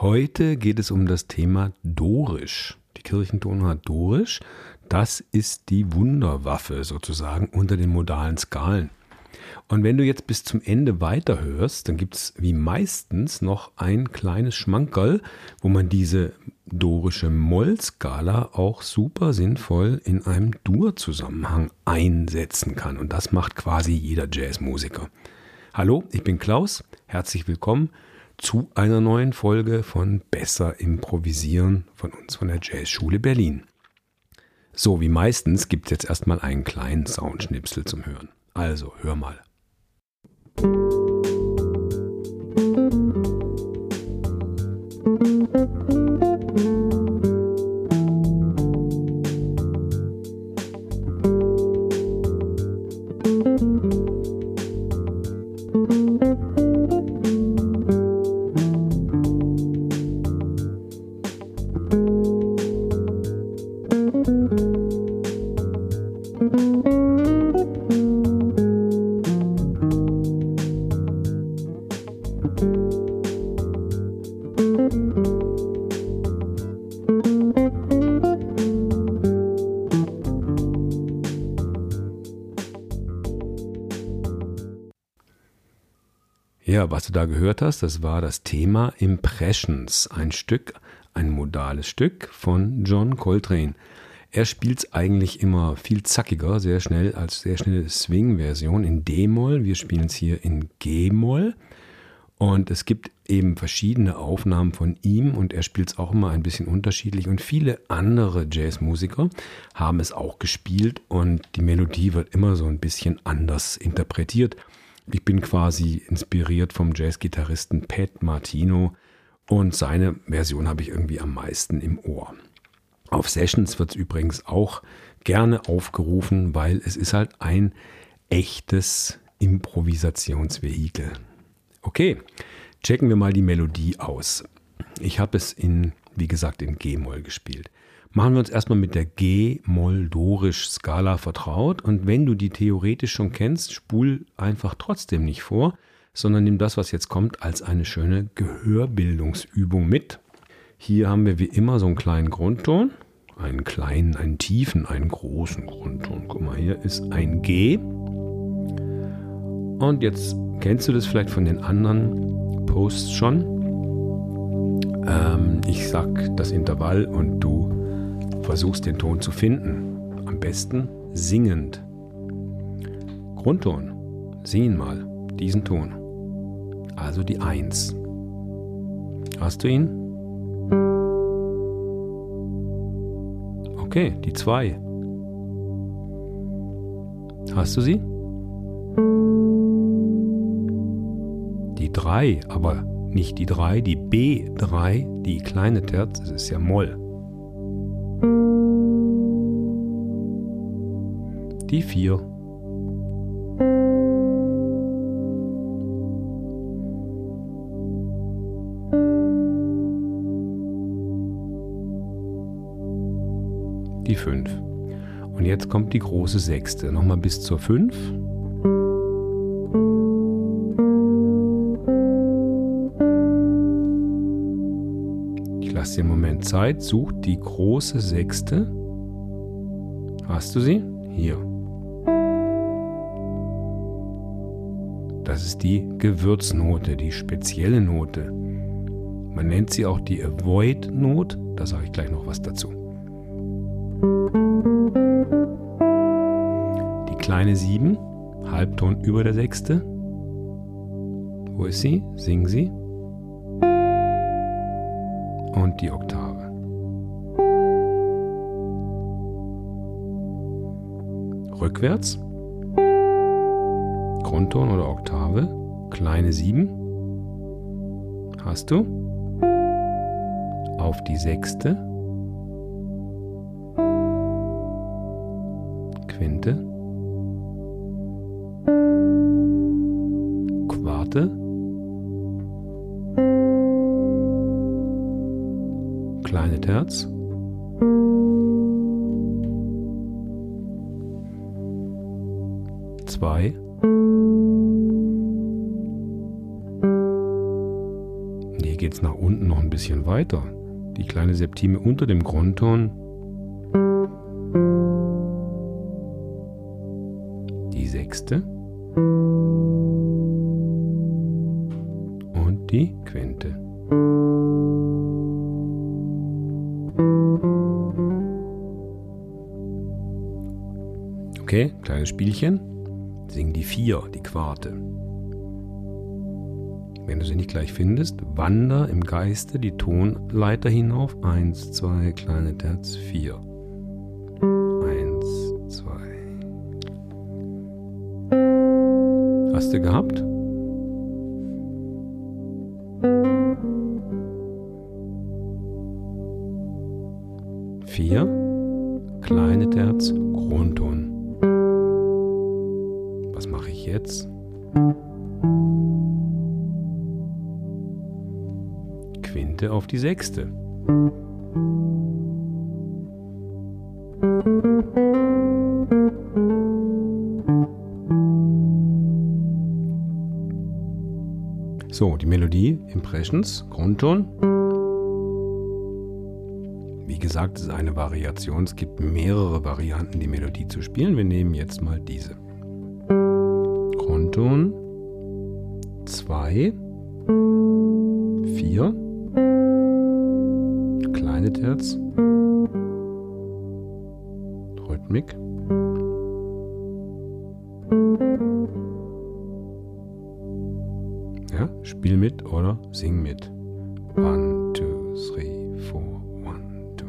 Heute geht es um das Thema Dorisch. Die Kirchentonart Dorisch, das ist die Wunderwaffe sozusagen unter den modalen Skalen. Und wenn du jetzt bis zum Ende weiterhörst, dann gibt es wie meistens noch ein kleines Schmankerl, wo man diese dorische Mollskala auch super sinnvoll in einem Dur-Zusammenhang einsetzen kann. Und das macht quasi jeder Jazzmusiker. Hallo, ich bin Klaus. Herzlich willkommen zu einer neuen Folge von Besser Improvisieren von uns von der Jazzschule Berlin. So, wie meistens gibt es jetzt erstmal einen kleinen Soundschnipsel zum Hören. Also, hör mal. Ja, was du da gehört hast, das war das Thema Impressions, ein Stück, ein modales Stück von John Coltrane. Er spielt es eigentlich immer viel zackiger, sehr schnell, als sehr schnelle Swing-Version in D-Moll. Wir spielen es hier in G-Moll. Und es gibt eben verschiedene Aufnahmen von ihm und er spielt es auch immer ein bisschen unterschiedlich. Und viele andere Jazzmusiker haben es auch gespielt und die Melodie wird immer so ein bisschen anders interpretiert. Ich bin quasi inspiriert vom Jazzgitarristen Pat Martino und seine Version habe ich irgendwie am meisten im Ohr. Auf Sessions wird es übrigens auch gerne aufgerufen, weil es ist halt ein echtes Improvisationsvehikel. Okay, checken wir mal die Melodie aus. Ich habe es in, wie gesagt, in G-Moll gespielt. Machen wir uns erstmal mit der G-Moll-Dorisch-Skala vertraut und wenn du die theoretisch schon kennst, spul einfach trotzdem nicht vor, sondern nimm das, was jetzt kommt, als eine schöne Gehörbildungsübung mit. Hier haben wir wie immer so einen kleinen Grundton, einen kleinen, einen tiefen, einen großen Grundton. Guck mal, hier ist ein G. Und jetzt kennst du das vielleicht von den anderen Posts schon. Ähm, ich sag das Intervall und du versuchst den Ton zu finden. Am besten singend. Grundton. Sing ihn mal. Diesen Ton. Also die Eins. Hast du ihn? Okay, die Zwei. Hast du sie? Die Drei, aber nicht die Drei, die B3, die kleine Terz, das ist ja Moll. Die vier. Die fünf. Und jetzt kommt die große Sechste. Nochmal bis zur fünf. Ich lasse dir einen Moment Zeit. Such die große Sechste. Hast du sie? Hier. Das ist die Gewürznote, die spezielle Note. Man nennt sie auch die Avoid-Not. Da sage ich gleich noch was dazu. Die kleine 7, Halbton über der sechste. Wo ist sie? Sing sie. Und die Oktave. Rückwärts. Grundton oder Oktave, kleine 7. Hast du? Auf die sechste. Quinte. Quarte. Kleine Terz. Zwei. Geht es nach unten noch ein bisschen weiter. Die kleine Septime unter dem Grundton. Die sechste. Und die Quinte. Okay, kleines Spielchen. Sing die vier, die Quarte. Wenn du sie nicht gleich findest, wander im Geiste die Tonleiter hinauf. Eins, zwei, kleine Terz, vier. Eins, zwei. Hast du gehabt? Vier, kleine Terz, Grundton. Was mache ich jetzt? Quinte auf die sechste. So, die Melodie, Impressions, Grundton. Wie gesagt, es ist eine Variation. Es gibt mehrere Varianten, die Melodie zu spielen. Wir nehmen jetzt mal diese. Grundton 2, 4, Terz, Rhythmik. Ja, spiel mit oder sing mit. One, two, three, four, one, two.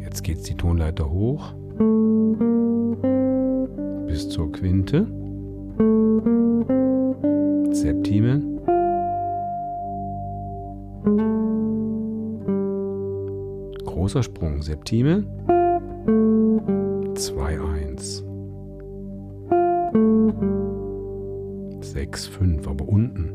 Jetzt geht's die Tonleiter hoch bis zur Quinte. Septime. Großer Sprung, Septime. 2, 1. 6, 5, aber unten.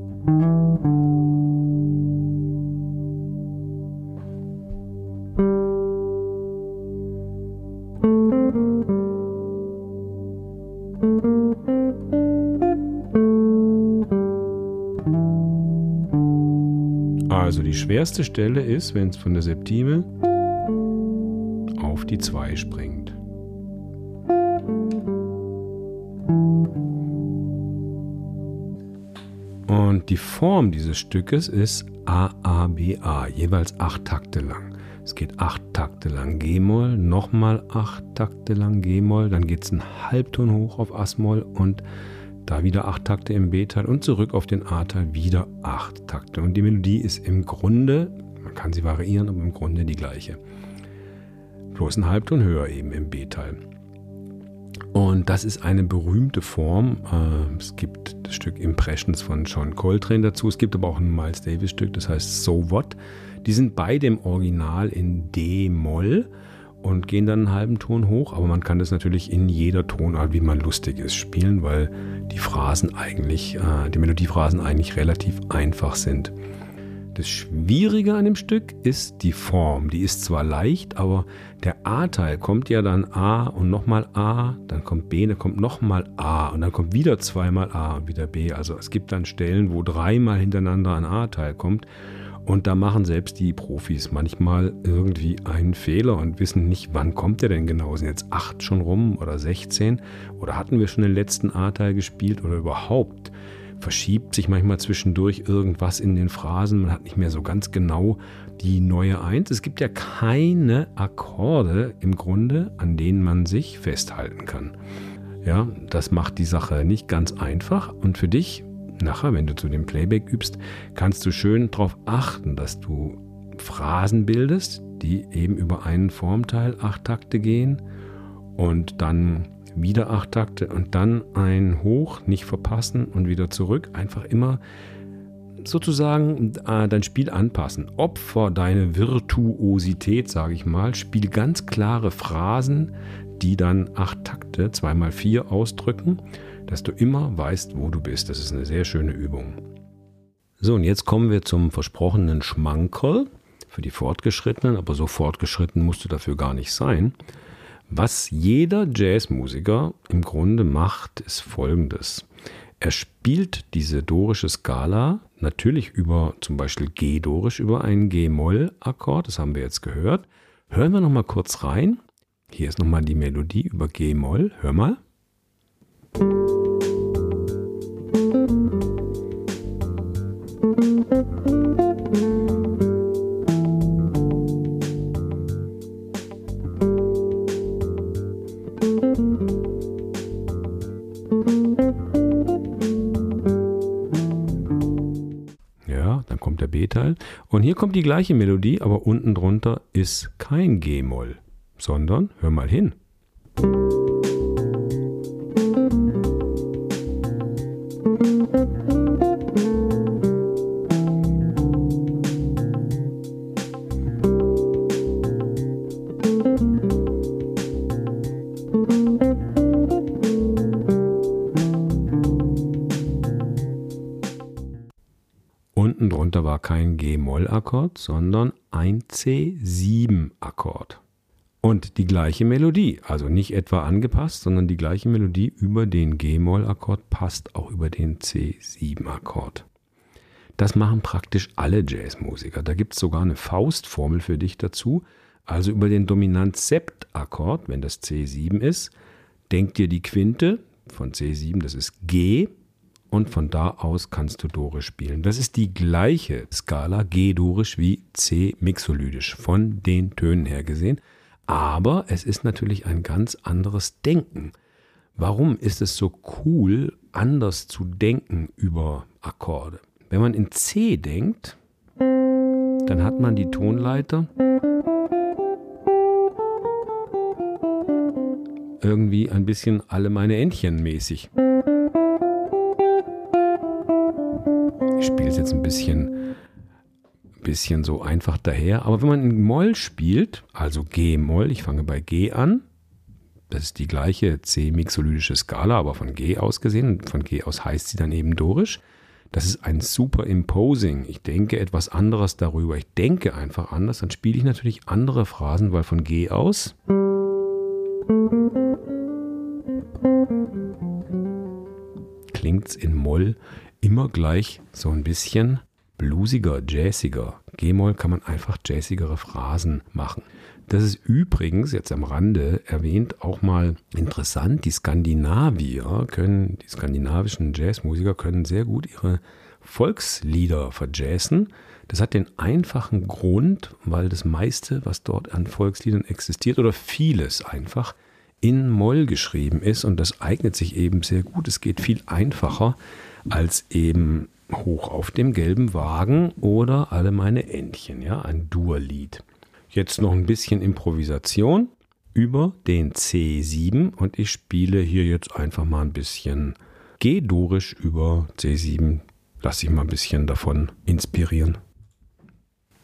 Also die schwerste Stelle ist, wenn es von der Septime die 2 springt. Und die Form dieses Stückes ist AABA, jeweils acht Takte lang. Es geht acht Takte lang G-Moll, nochmal acht Takte lang G-Moll, dann geht es einen Halbton hoch auf As-Moll und da wieder acht Takte im B-Teil und zurück auf den A-Teil wieder acht Takte. Und die Melodie ist im Grunde, man kann sie variieren, aber im Grunde die gleiche. Bloß ein Halbton höher eben im B-Teil. Und das ist eine berühmte Form. Äh, es gibt das Stück Impressions von John Coltrane dazu. Es gibt aber auch ein Miles Davis Stück, das heißt So What. Die sind beide im Original in D-Moll und gehen dann einen halben Ton hoch, aber man kann das natürlich in jeder Tonart, wie man lustig ist, spielen, weil die Phrasen eigentlich, äh, die Melodiephrasen eigentlich relativ einfach sind. Das Schwierige an dem Stück ist die Form. Die ist zwar leicht, aber der A-Teil kommt ja dann A und nochmal A, dann kommt B, dann kommt nochmal A und dann kommt wieder zweimal A und wieder B. Also es gibt dann Stellen, wo dreimal hintereinander ein A-Teil kommt und da machen selbst die Profis manchmal irgendwie einen Fehler und wissen nicht, wann kommt der denn genau. Sind jetzt acht schon rum oder 16? Oder hatten wir schon den letzten A-Teil gespielt oder überhaupt? Verschiebt sich manchmal zwischendurch irgendwas in den Phrasen. Man hat nicht mehr so ganz genau die neue Eins. Es gibt ja keine Akkorde im Grunde, an denen man sich festhalten kann. Ja, das macht die Sache nicht ganz einfach. Und für dich nachher, wenn du zu dem Playback übst, kannst du schön darauf achten, dass du Phrasen bildest, die eben über einen Formteil acht Takte gehen und dann wieder acht Takte und dann ein Hoch, nicht verpassen und wieder zurück. Einfach immer sozusagen äh, dein Spiel anpassen. Opfer deine Virtuosität, sage ich mal. Spiel ganz klare Phrasen, die dann acht Takte, zweimal vier ausdrücken dass du immer weißt, wo du bist. Das ist eine sehr schöne Übung. So, und jetzt kommen wir zum versprochenen Schmankerl für die Fortgeschrittenen, aber so fortgeschritten musst du dafür gar nicht sein. Was jeder Jazzmusiker im Grunde macht, ist folgendes. Er spielt diese dorische Skala natürlich über zum Beispiel G-Dorisch über einen G-Moll-Akkord, das haben wir jetzt gehört. Hören wir noch mal kurz rein. Hier ist noch mal die Melodie über G-Moll. Hör mal. B-Teil. Und hier kommt die gleiche Melodie, aber unten drunter ist kein G-Moll, sondern, hör mal hin. Kein G-Moll-Akkord, sondern ein C7-Akkord. Und die gleiche Melodie, also nicht etwa angepasst, sondern die gleiche Melodie über den G-Moll-Akkord passt auch über den C7-Akkord. Das machen praktisch alle Jazzmusiker. Da gibt es sogar eine Faustformel für dich dazu. Also über den Dominant-Sept-Akkord, wenn das C7 ist, denk dir die Quinte von C7, das ist G, und von da aus kannst du Dorisch spielen. Das ist die gleiche Skala G-Dorisch wie C-Mixolydisch von den Tönen her gesehen, aber es ist natürlich ein ganz anderes Denken. Warum ist es so cool, anders zu denken über Akkorde? Wenn man in C denkt, dann hat man die Tonleiter irgendwie ein bisschen alle meine Entchen mäßig. Es jetzt ein bisschen, bisschen so einfach daher. Aber wenn man in Moll spielt, also G-Moll, ich fange bei G an, das ist die gleiche C-mixolydische Skala, aber von G aus gesehen. Von G aus heißt sie dann eben Dorisch. Das ist ein super Imposing. Ich denke etwas anderes darüber. Ich denke einfach anders. Dann spiele ich natürlich andere Phrasen, weil von G aus klingt es in Moll immer gleich so ein bisschen bluesiger, jazziger. G-Moll kann man einfach jazzigere Phrasen machen. Das ist übrigens jetzt am Rande erwähnt auch mal interessant. Die Skandinavier können, die skandinavischen Jazzmusiker können sehr gut ihre Volkslieder verjazzen. Das hat den einfachen Grund, weil das meiste, was dort an Volksliedern existiert oder vieles einfach in Moll geschrieben ist und das eignet sich eben sehr gut. Es geht viel einfacher als eben hoch auf dem gelben Wagen oder alle meine Entchen, ja, ein Dur-Lied. Jetzt noch ein bisschen Improvisation über den C7 und ich spiele hier jetzt einfach mal ein bisschen G-Dorisch über C7. Lass dich mal ein bisschen davon inspirieren.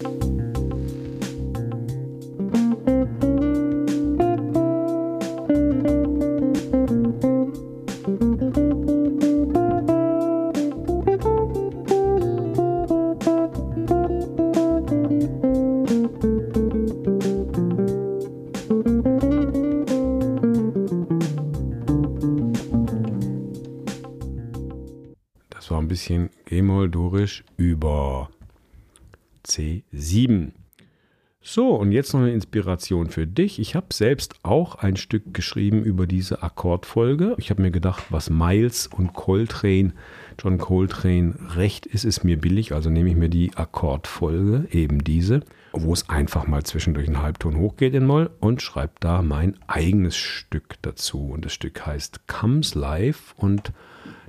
war C7. So, und jetzt noch eine Inspiration für dich. Ich habe selbst auch ein Stück geschrieben über diese Akkordfolge. Ich habe mir gedacht, was Miles und Coltrane, John Coltrane recht ist, ist mir billig. Also nehme ich mir die Akkordfolge, eben diese, wo es einfach mal zwischendurch einen Halbton hochgeht in Moll und schreibe da mein eigenes Stück dazu. Und das Stück heißt Comes Live und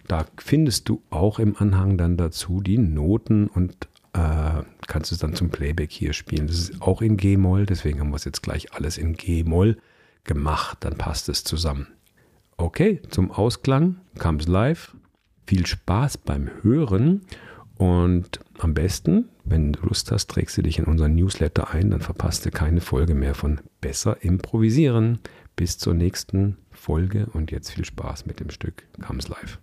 da findest du auch im Anhang dann dazu die Noten und äh, kannst es dann zum Playback hier spielen. Das ist auch in G-Moll, deswegen haben wir es jetzt gleich alles in G-Moll gemacht. Dann passt es zusammen. Okay, zum Ausklang kam es live. Viel Spaß beim Hören und am besten, wenn du Lust hast, trägst du dich in unseren Newsletter ein, dann verpasst du keine Folge mehr von Besser improvisieren. Bis zur nächsten Folge und jetzt viel Spaß mit dem Stück Comes Live.